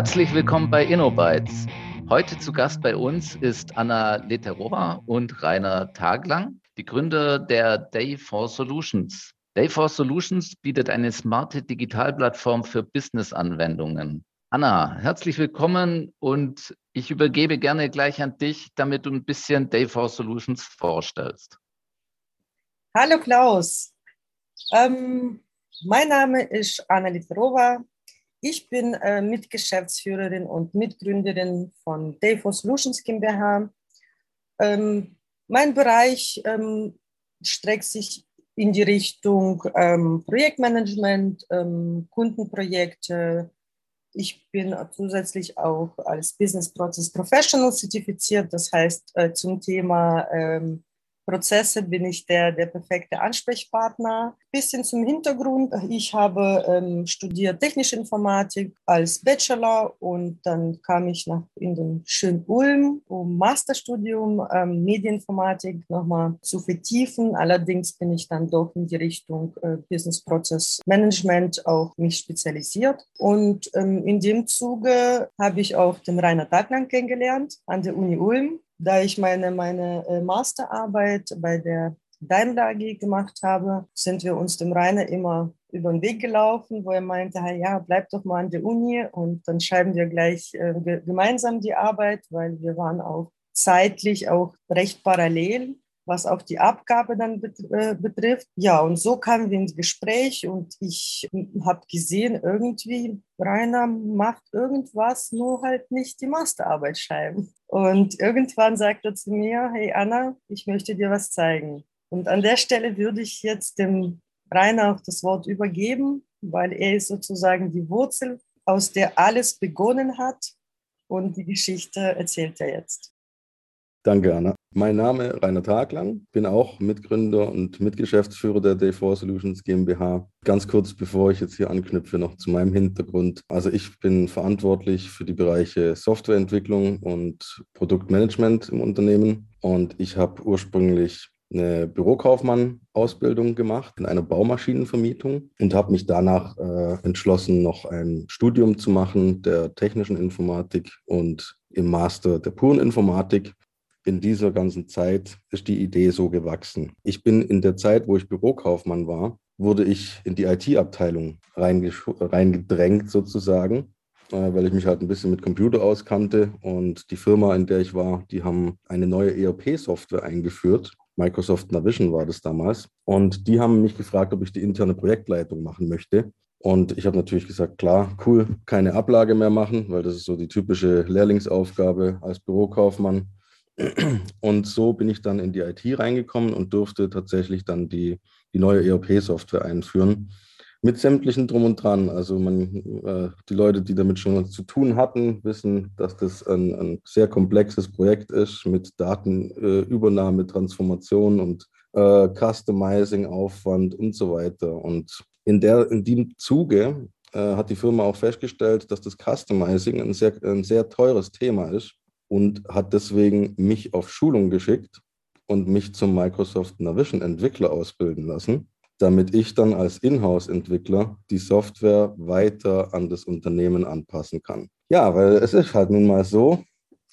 Herzlich willkommen bei InnoBytes. Heute zu Gast bei uns ist Anna Leterova und Rainer Taglang, die Gründer der Day4 Solutions. Day4 Solutions bietet eine smarte Digitalplattform für Business-Anwendungen. Anna, herzlich willkommen und ich übergebe gerne gleich an dich, damit du ein bisschen Day4 Solutions vorstellst. Hallo Klaus, ähm, mein Name ist Anna Literova. Ich bin äh, Mitgeschäftsführerin und Mitgründerin von Day4 Solutions GmbH. Ähm, mein Bereich ähm, streckt sich in die Richtung ähm, Projektmanagement, ähm, Kundenprojekte. Ich bin zusätzlich auch als Business Process Professional zertifiziert, das heißt äh, zum Thema ähm, Prozesse bin ich der, der perfekte Ansprechpartner. Bisschen zum Hintergrund. Ich habe ähm, studiert Technische Informatik als Bachelor und dann kam ich nach in den schönen Ulm, um Masterstudium ähm, Medieninformatik nochmal zu vertiefen. Allerdings bin ich dann doch in die Richtung äh, Business Process Management auch mich spezialisiert. Und ähm, in dem Zuge habe ich auch den Rainer Tagland kennengelernt an der Uni Ulm da ich meine, meine äh, Masterarbeit bei der Daimler AG gemacht habe, sind wir uns dem Rainer immer über den Weg gelaufen, wo er meinte, ja, bleib doch mal an der Uni und dann schreiben wir gleich äh, gemeinsam die Arbeit, weil wir waren auch zeitlich auch recht parallel was auch die Abgabe dann äh, betrifft. Ja, und so kamen wir ins Gespräch und ich habe gesehen, irgendwie, Rainer macht irgendwas, nur halt nicht die Masterarbeit schreiben. Und irgendwann sagte er zu mir, hey Anna, ich möchte dir was zeigen. Und an der Stelle würde ich jetzt dem Rainer auch das Wort übergeben, weil er ist sozusagen die Wurzel, aus der alles begonnen hat. Und die Geschichte erzählt er jetzt. Danke, Anna. Mein Name Rainer Taglang, bin auch Mitgründer und Mitgeschäftsführer der Day4 Solutions GmbH. Ganz kurz, bevor ich jetzt hier anknüpfe, noch zu meinem Hintergrund. Also ich bin verantwortlich für die Bereiche Softwareentwicklung und Produktmanagement im Unternehmen und ich habe ursprünglich eine Bürokaufmann-Ausbildung gemacht in einer Baumaschinenvermietung und habe mich danach äh, entschlossen, noch ein Studium zu machen der technischen Informatik und im Master der puren Informatik in dieser ganzen Zeit ist die Idee so gewachsen. Ich bin in der Zeit, wo ich Bürokaufmann war, wurde ich in die IT-Abteilung reingedrängt sozusagen, äh, weil ich mich halt ein bisschen mit Computer auskannte. Und die Firma, in der ich war, die haben eine neue ERP-Software eingeführt. Microsoft Navision war das damals. Und die haben mich gefragt, ob ich die interne Projektleitung machen möchte. Und ich habe natürlich gesagt, klar, cool, keine Ablage mehr machen, weil das ist so die typische Lehrlingsaufgabe als Bürokaufmann. Und so bin ich dann in die IT reingekommen und durfte tatsächlich dann die, die neue ERP-Software einführen. Mit sämtlichen Drum und Dran. Also man, äh, die Leute, die damit schon zu tun hatten, wissen, dass das ein, ein sehr komplexes Projekt ist mit Datenübernahme, äh, Transformation und äh, Customizing, Aufwand und so weiter. Und in, der, in dem Zuge äh, hat die Firma auch festgestellt, dass das Customizing ein sehr, ein sehr teures Thema ist und hat deswegen mich auf Schulung geschickt und mich zum Microsoft Navision Entwickler ausbilden lassen, damit ich dann als Inhouse-Entwickler die Software weiter an das Unternehmen anpassen kann. Ja, weil es ist halt nun mal so,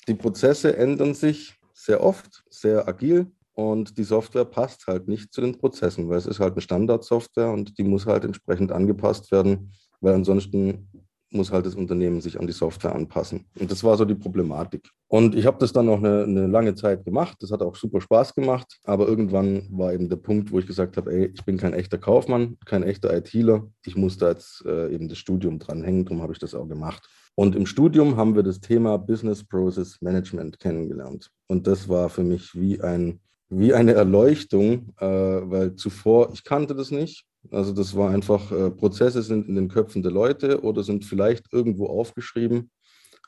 die Prozesse ändern sich sehr oft, sehr agil und die Software passt halt nicht zu den Prozessen, weil es ist halt eine Standardsoftware und die muss halt entsprechend angepasst werden, weil ansonsten muss halt das Unternehmen sich an die Software anpassen. Und das war so die Problematik. Und ich habe das dann noch eine, eine, lange Zeit gemacht. Das hat auch super Spaß gemacht. Aber irgendwann war eben der Punkt, wo ich gesagt habe, ey, ich bin kein echter Kaufmann, kein echter ITler. Ich muss da jetzt äh, eben das Studium dranhängen. Darum habe ich das auch gemacht. Und im Studium haben wir das Thema Business Process Management kennengelernt. Und das war für mich wie ein wie eine Erleuchtung, äh, weil zuvor, ich kannte das nicht. Also das war einfach, äh, Prozesse sind in den Köpfen der Leute oder sind vielleicht irgendwo aufgeschrieben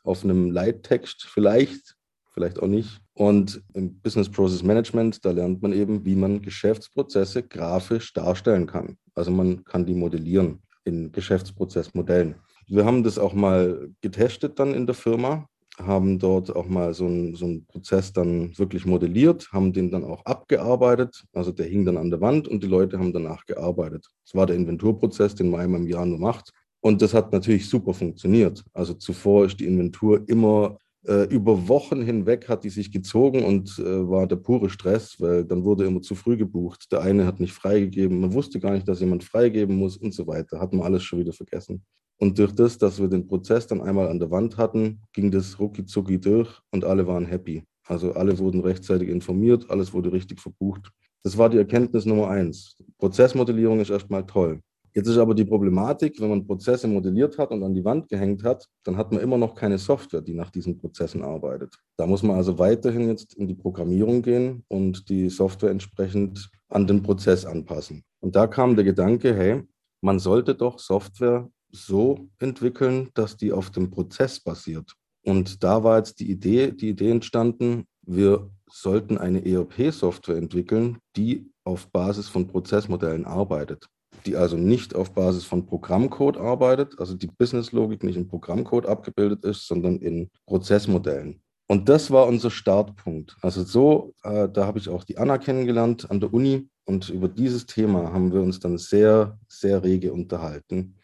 auf einem Leittext, vielleicht, vielleicht auch nicht. Und im Business Process Management, da lernt man eben, wie man Geschäftsprozesse grafisch darstellen kann. Also man kann die modellieren in Geschäftsprozessmodellen. Wir haben das auch mal getestet dann in der Firma haben dort auch mal so einen, so einen Prozess dann wirklich modelliert, haben den dann auch abgearbeitet. Also der hing dann an der Wand und die Leute haben danach gearbeitet. Das war der Inventurprozess, den man einmal im Jahr nur macht. Und das hat natürlich super funktioniert. Also zuvor ist die Inventur immer äh, über Wochen hinweg hat die sich gezogen und äh, war der pure Stress, weil dann wurde immer zu früh gebucht. Der eine hat nicht freigegeben, man wusste gar nicht, dass jemand freigeben muss und so weiter. Hat man alles schon wieder vergessen. Und durch das, dass wir den Prozess dann einmal an der Wand hatten, ging das rucki zucki durch und alle waren happy. Also alle wurden rechtzeitig informiert, alles wurde richtig verbucht. Das war die Erkenntnis Nummer eins. Prozessmodellierung ist erstmal toll. Jetzt ist aber die Problematik, wenn man Prozesse modelliert hat und an die Wand gehängt hat, dann hat man immer noch keine Software, die nach diesen Prozessen arbeitet. Da muss man also weiterhin jetzt in die Programmierung gehen und die Software entsprechend an den Prozess anpassen. Und da kam der Gedanke, hey, man sollte doch Software so entwickeln, dass die auf dem Prozess basiert. Und da war jetzt die Idee, die Idee entstanden, wir sollten eine ERP-Software entwickeln, die auf Basis von Prozessmodellen arbeitet die also nicht auf Basis von Programmcode arbeitet, also die Businesslogik nicht in Programmcode abgebildet ist, sondern in Prozessmodellen. Und das war unser Startpunkt. Also so, äh, da habe ich auch die Anna kennengelernt an der Uni und über dieses Thema haben wir uns dann sehr, sehr rege unterhalten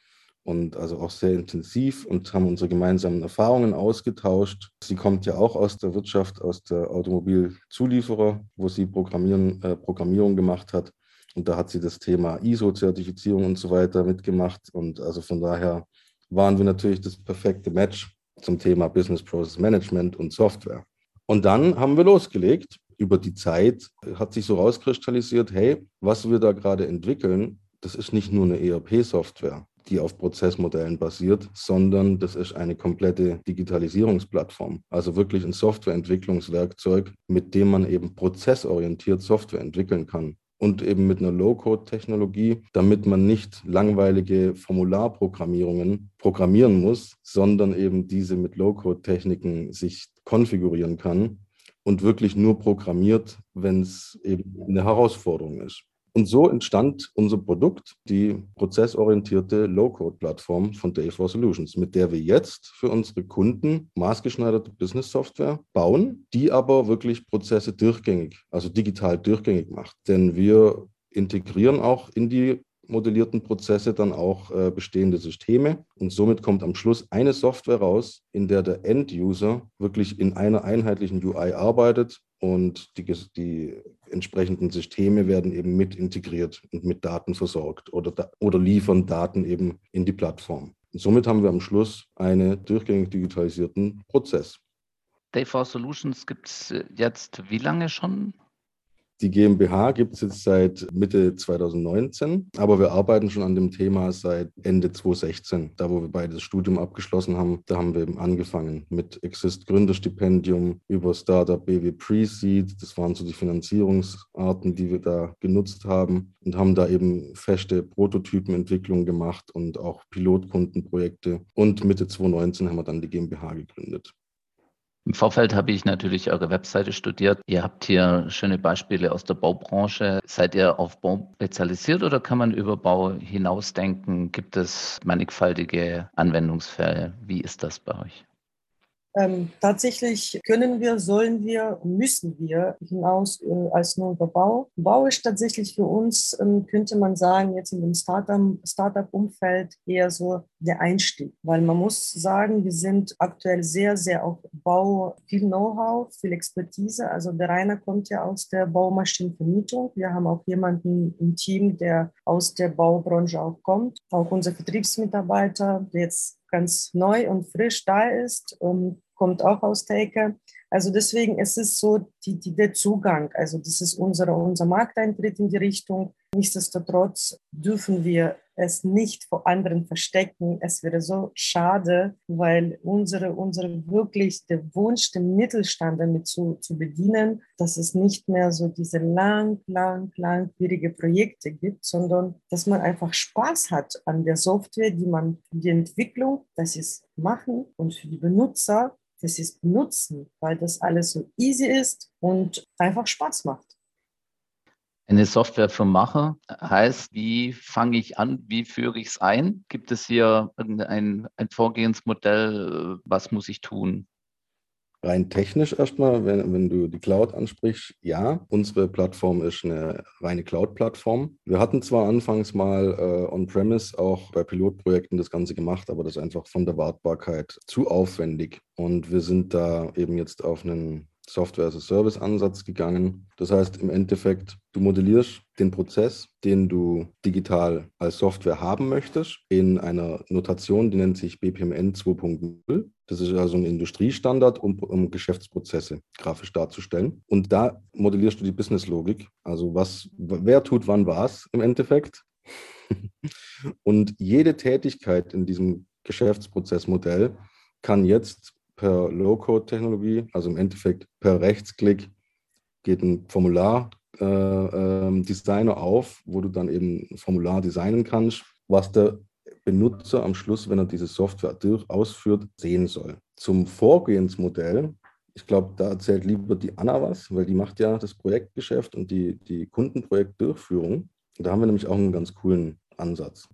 und also auch sehr intensiv und haben unsere gemeinsamen Erfahrungen ausgetauscht. Sie kommt ja auch aus der Wirtschaft, aus der Automobilzulieferer, wo sie Programmieren, äh, Programmierung gemacht hat. Und da hat sie das Thema ISO-Zertifizierung und so weiter mitgemacht. Und also von daher waren wir natürlich das perfekte Match zum Thema Business Process Management und Software. Und dann haben wir losgelegt. Über die Zeit hat sich so rauskristallisiert, hey, was wir da gerade entwickeln, das ist nicht nur eine ERP-Software, die auf Prozessmodellen basiert, sondern das ist eine komplette Digitalisierungsplattform. Also wirklich ein Softwareentwicklungswerkzeug, mit dem man eben prozessorientiert Software entwickeln kann und eben mit einer Low-Code-Technologie, damit man nicht langweilige Formularprogrammierungen programmieren muss, sondern eben diese mit Low-Code-Techniken sich konfigurieren kann und wirklich nur programmiert, wenn es eben eine Herausforderung ist. Und so entstand unser Produkt, die prozessorientierte Low-Code-Plattform von Day4 Solutions, mit der wir jetzt für unsere Kunden maßgeschneiderte Business-Software bauen, die aber wirklich Prozesse durchgängig, also digital durchgängig macht. Denn wir integrieren auch in die modellierten Prozesse dann auch äh, bestehende Systeme. Und somit kommt am Schluss eine Software raus, in der der End-User wirklich in einer einheitlichen UI arbeitet und die, die entsprechenden Systeme werden eben mit integriert und mit Daten versorgt oder, oder liefern Daten eben in die Plattform. Und somit haben wir am Schluss einen durchgängig digitalisierten Prozess. Day4 Solutions gibt es jetzt wie lange schon? Die GmbH gibt es jetzt seit Mitte 2019, aber wir arbeiten schon an dem Thema seit Ende 2016. Da, wo wir beide das Studium abgeschlossen haben, da haben wir eben angefangen mit Exist Gründerstipendium über Startup BW Pre-Seed. Das waren so die Finanzierungsarten, die wir da genutzt haben und haben da eben feste Prototypenentwicklung gemacht und auch Pilotkundenprojekte. Und Mitte 2019 haben wir dann die GmbH gegründet. Im Vorfeld habe ich natürlich eure Webseite studiert. Ihr habt hier schöne Beispiele aus der Baubranche. Seid ihr auf Bau spezialisiert oder kann man über Bau hinausdenken? Gibt es mannigfaltige Anwendungsfälle? Wie ist das bei euch? Ähm, tatsächlich können wir, sollen wir, müssen wir hinaus äh, als nur über Bau. Bau ist tatsächlich für uns, ähm, könnte man sagen, jetzt in dem Startup-Umfeld eher so der Einstieg, weil man muss sagen, wir sind aktuell sehr, sehr auf Bau, viel Know-how, viel Expertise. Also der Rainer kommt ja aus der Baumaschinenvermietung. Wir haben auch jemanden im Team, der aus der Baubranche auch kommt. Auch unser Vertriebsmitarbeiter, der jetzt ganz neu und frisch da ist, um, kommt auch aus Ecke. Also deswegen ist es so die, die, der Zugang. Also das ist unsere, unser Markteintritt in die Richtung. Nichtsdestotrotz dürfen wir es nicht vor anderen verstecken. Es wäre so schade, weil unsere, unsere wirklich der Wunsch, den Mittelstand damit zu, zu bedienen, dass es nicht mehr so diese lang, lang, langwierige Projekte gibt, sondern dass man einfach Spaß hat an der Software, die man für die Entwicklung, das ist machen und für die Benutzer, das ist benutzen, weil das alles so easy ist und einfach Spaß macht. Eine Software für Macher heißt, wie fange ich an, wie führe ich es ein? Gibt es hier ein, ein Vorgehensmodell, was muss ich tun? Rein technisch erstmal, wenn, wenn du die Cloud ansprichst, ja, unsere Plattform ist eine reine Cloud-Plattform. Wir hatten zwar anfangs mal äh, on-premise auch bei Pilotprojekten das Ganze gemacht, aber das ist einfach von der Wartbarkeit zu aufwendig. Und wir sind da eben jetzt auf einen Software-as-a-Service-Ansatz gegangen. Das heißt, im Endeffekt, du modellierst den Prozess, den du digital als Software haben möchtest, in einer Notation, die nennt sich BPMN 2.0. Das ist also ein Industriestandard, um, um Geschäftsprozesse grafisch darzustellen. Und da modellierst du die Businesslogik. Also was, wer tut wann was im Endeffekt. Und jede Tätigkeit in diesem Geschäftsprozessmodell kann jetzt per Low-Code-Technologie, also im Endeffekt per Rechtsklick, geht ein Formular äh, äh, Designer auf, wo du dann eben ein Formular designen kannst, was der Benutzer am Schluss, wenn er diese Software ausführt, sehen soll. Zum Vorgehensmodell, ich glaube, da erzählt lieber die Anna was, weil die macht ja das Projektgeschäft und die, die Kundenprojektdurchführung. Da haben wir nämlich auch einen ganz coolen Ansatz.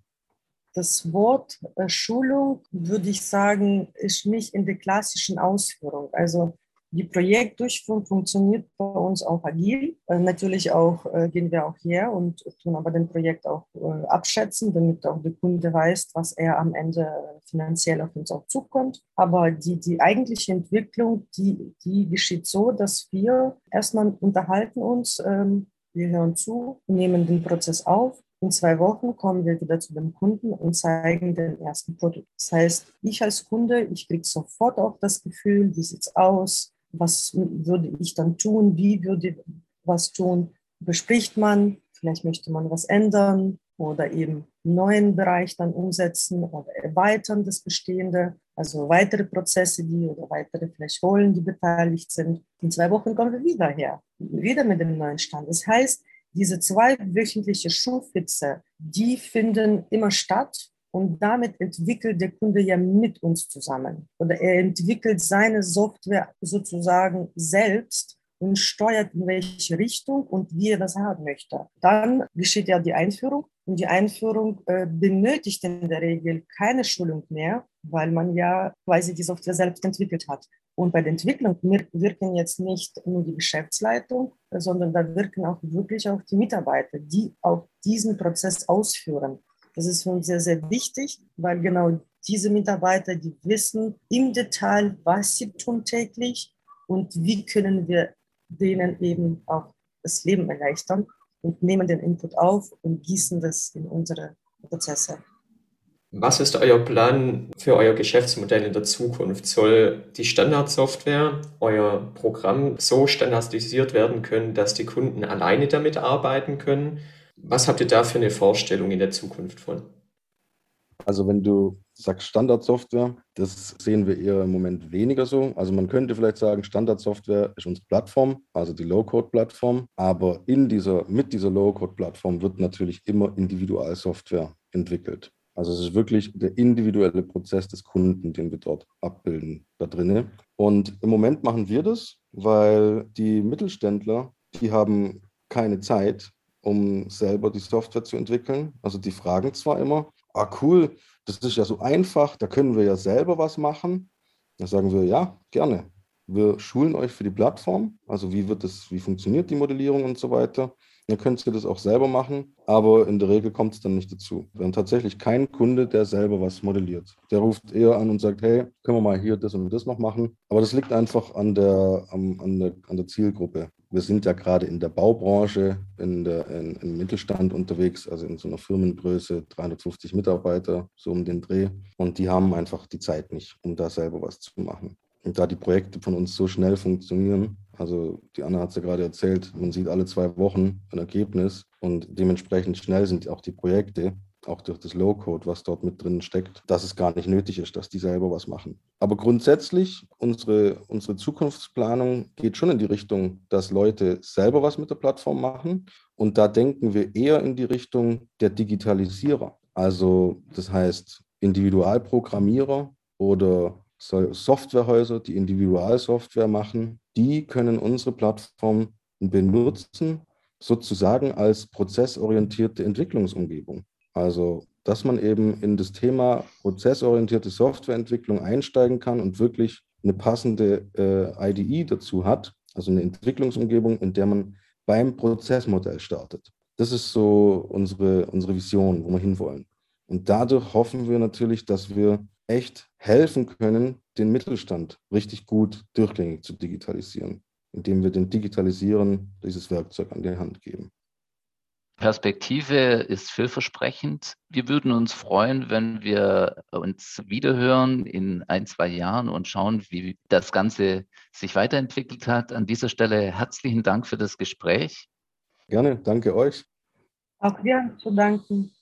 Das Wort äh, Schulung, würde ich sagen, ist nicht in der klassischen Ausführung. Also die Projektdurchführung funktioniert bei uns auch agil. Äh, natürlich auch äh, gehen wir auch her und tun aber den Projekt auch abschätzen, damit auch der Kunde weiß, was er am Ende finanziell auf uns auch zukommt. Aber die, die eigentliche Entwicklung, die, die geschieht so, dass wir erstmal unterhalten uns, ähm, wir hören zu, nehmen den Prozess auf in zwei Wochen kommen wir wieder zu dem Kunden und zeigen den ersten Produkt. Das heißt, ich als Kunde, ich kriege sofort auch das Gefühl, wie sieht es aus, was würde ich dann tun, wie würde ich was tun, bespricht man, vielleicht möchte man was ändern oder eben einen neuen Bereich dann umsetzen oder erweitern das Bestehende, also weitere Prozesse, die oder weitere vielleicht Rollen, die beteiligt sind. In zwei Wochen kommen wir wieder her, wieder mit dem neuen Stand. Das heißt, diese zweiwöchentliche Schulfixe, die finden immer statt und damit entwickelt der Kunde ja mit uns zusammen. Oder er entwickelt seine Software sozusagen selbst und steuert in welche Richtung und wie er das haben möchte. Dann geschieht ja die Einführung und die Einführung äh, benötigt in der Regel keine Schulung mehr, weil man ja quasi die Software selbst entwickelt hat. Und bei der Entwicklung wirken jetzt nicht nur die Geschäftsleitung, sondern da wirken auch wirklich auch die Mitarbeiter, die auch diesen Prozess ausführen. Das ist für uns sehr, sehr wichtig, weil genau diese Mitarbeiter, die wissen im Detail, was sie tun täglich und wie können wir denen eben auch das Leben erleichtern und nehmen den Input auf und gießen das in unsere Prozesse. Was ist euer Plan für euer Geschäftsmodell in der Zukunft? Soll die Standardsoftware, euer Programm so standardisiert werden können, dass die Kunden alleine damit arbeiten können? Was habt ihr da für eine Vorstellung in der Zukunft von? Also wenn du sagst Standardsoftware, das sehen wir eher im Moment weniger so. Also man könnte vielleicht sagen, Standardsoftware ist unsere Plattform, also die Low-Code-Plattform. Aber in dieser, mit dieser Low-Code-Plattform wird natürlich immer Individualsoftware entwickelt. Also es ist wirklich der individuelle Prozess des Kunden, den wir dort abbilden da drinnen. Und im Moment machen wir das, weil die Mittelständler, die haben keine Zeit, um selber die Software zu entwickeln. Also die fragen zwar immer, ah cool, das ist ja so einfach, da können wir ja selber was machen. Da sagen wir, ja, gerne. Wir schulen euch für die Plattform, also wie wird das, wie funktioniert die Modellierung und so weiter. Dann könnt ihr das auch selber machen, aber in der Regel kommt es dann nicht dazu. Wir haben tatsächlich keinen Kunde, der selber was modelliert. Der ruft eher an und sagt, hey, können wir mal hier das und das noch machen. Aber das liegt einfach an der, an, der, an der Zielgruppe. Wir sind ja gerade in der Baubranche, in der, in, im Mittelstand unterwegs, also in so einer Firmengröße, 350 Mitarbeiter, so um den Dreh. Und die haben einfach die Zeit nicht, um da selber was zu machen. Und da die Projekte von uns so schnell funktionieren, also die Anna hat es ja gerade erzählt, man sieht alle zwei Wochen ein Ergebnis und dementsprechend schnell sind auch die Projekte, auch durch das Low-Code, was dort mit drin steckt, dass es gar nicht nötig ist, dass die selber was machen. Aber grundsätzlich, unsere, unsere Zukunftsplanung geht schon in die Richtung, dass Leute selber was mit der Plattform machen. Und da denken wir eher in die Richtung der Digitalisierer. Also das heißt Individualprogrammierer oder Softwarehäuser, die Individualsoftware machen, die können unsere Plattform benutzen, sozusagen als prozessorientierte Entwicklungsumgebung. Also, dass man eben in das Thema prozessorientierte Softwareentwicklung einsteigen kann und wirklich eine passende äh, IDE dazu hat, also eine Entwicklungsumgebung, in der man beim Prozessmodell startet. Das ist so unsere, unsere Vision, wo wir hinwollen. Und dadurch hoffen wir natürlich, dass wir echt helfen können, den Mittelstand richtig gut durchgängig zu digitalisieren, indem wir den Digitalisieren dieses Werkzeug an die Hand geben. Perspektive ist vielversprechend. Wir würden uns freuen, wenn wir uns wiederhören in ein, zwei Jahren und schauen, wie das Ganze sich weiterentwickelt hat. An dieser Stelle herzlichen Dank für das Gespräch. Gerne, danke euch. Auch dir zu danken.